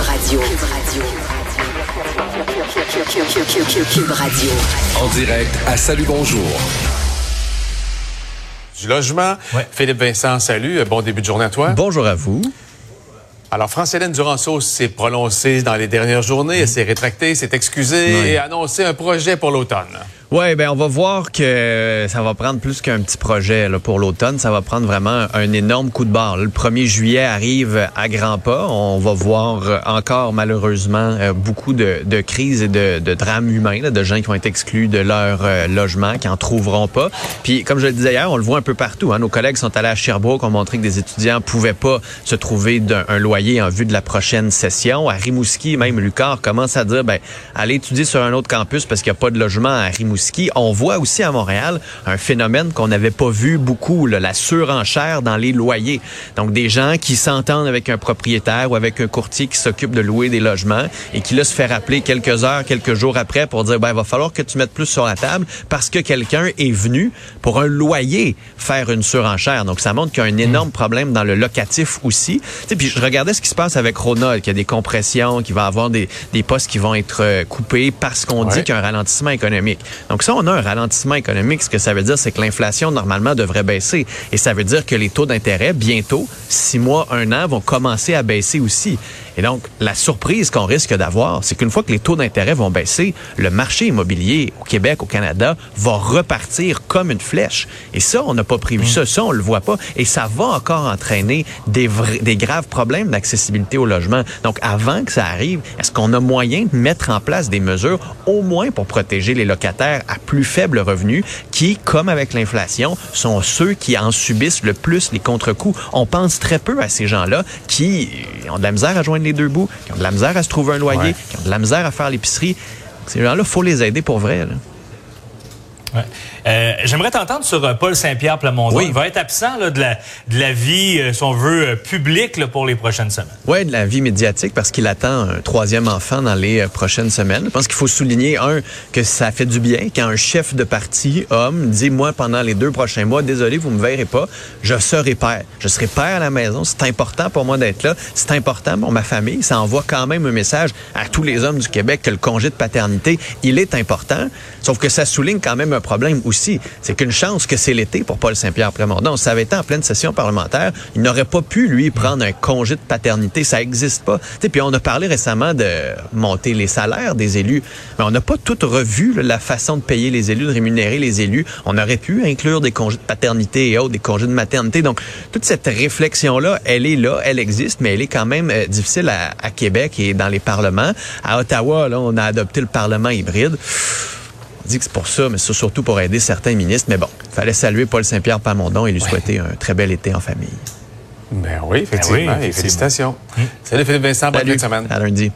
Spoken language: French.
Radio. Cube Radio. En direct à Salut Bonjour. Du logement. Philippe Vincent, salut. Bon début de journée à toi. Bonjour à vous. Alors, France-Hélène Duranceau s'est prononcée dans les dernières journées. Elle s'est rétractée, s'est excusée et a annoncé un projet pour l'automne. Oui, ben on va voir que ça va prendre plus qu'un petit projet là, pour l'automne. Ça va prendre vraiment un énorme coup de barre. Le 1er juillet arrive à grands pas. On va voir encore malheureusement euh, beaucoup de, crises et de, de drames humains, là, de gens qui vont être exclus de leur euh, logement, qui en trouveront pas. Puis comme je le disais hier, on le voit un peu partout. Hein. Nos collègues sont allés à Sherbrooke, ont montré que des étudiants pouvaient pas se trouver d'un loyer en vue de la prochaine session. À Rimouski, même Lucar commence à dire, ben allez étudier sur un autre campus parce qu'il n'y a pas de logement à Rimouski. On voit aussi à Montréal un phénomène qu'on n'avait pas vu beaucoup, la surenchère dans les loyers. Donc des gens qui s'entendent avec un propriétaire ou avec un courtier qui s'occupe de louer des logements et qui là se fait rappeler quelques heures, quelques jours après pour dire ben il va falloir que tu mettes plus sur la table parce que quelqu'un est venu pour un loyer faire une surenchère. Donc ça montre qu'il y a un énorme problème dans le locatif aussi. Tu puis je regardais ce qui se passe avec Ronald, qu'il y a des compressions, qu'il va avoir des, des postes qui vont être euh, coupés parce qu'on dit qu'il y a un ralentissement économique. Donc ça, on a un ralentissement économique. Ce que ça veut dire, c'est que l'inflation, normalement, devrait baisser. Et ça veut dire que les taux d'intérêt, bientôt, six mois, un an, vont commencer à baisser aussi. Et donc, la surprise qu'on risque d'avoir, c'est qu'une fois que les taux d'intérêt vont baisser, le marché immobilier au Québec, au Canada, va repartir comme une flèche. Et ça, on n'a pas prévu ça. Ça, on le voit pas. Et ça va encore entraîner des, des graves problèmes d'accessibilité au logement. Donc, avant que ça arrive, est-ce qu'on a moyen de mettre en place des mesures, au moins pour protéger les locataires à plus faible revenu, qui, comme avec l'inflation, sont ceux qui en subissent le plus les contre-coups? On pense très peu à ces gens-là qui ont de la misère à joindre les deux bouts, qui ont de la misère à se trouver un loyer, qui ont de la misère à faire l'épicerie. Ces gens-là, faut les aider pour vrai. Là. Ouais. Euh, J'aimerais t'entendre sur euh, Paul Saint-Pierre Plamondon. Oui. Il va être absent là, de, la, de la vie, euh, si on veut, publique là, pour les prochaines semaines. Oui, de la vie médiatique parce qu'il attend un troisième enfant dans les prochaines semaines. Je pense qu'il faut souligner, un, que ça fait du bien quand un chef de parti, homme, dit, moi, pendant les deux prochains mois, désolé, vous me verrez pas, je serai père. Je serai père à la maison. C'est important pour moi d'être là. C'est important pour ma famille. Ça envoie quand même un message à tous les hommes du Québec que le congé de paternité, il est important. Sauf que ça souligne quand même un problème aussi. C'est qu'une chance que c'est l'été pour Paul Saint-Pierre Plamondon. Ça avait été en pleine session parlementaire. Il n'aurait pas pu, lui, prendre un congé de paternité. Ça n'existe pas. T'sais, puis on a parlé récemment de monter les salaires des élus. Mais on n'a pas tout revu la façon de payer les élus, de rémunérer les élus. On aurait pu inclure des congés de paternité et autres, des congés de maternité. Donc, toute cette réflexion-là, elle est là, elle existe, mais elle est quand même euh, difficile à, à Québec et dans les parlements. À Ottawa, là, on a adopté le Parlement hybride dit que c'est pour ça, mais c'est surtout pour aider certains ministres. Mais bon, il fallait saluer Paul Saint-Pierre Pamondon et lui ouais. souhaiter un très bel été en famille. Ben oui, effectivement. Ben oui, effectivement. Et félicitations. Hum. Salut Philippe Vincent, bonne Salut. semaine. À lundi.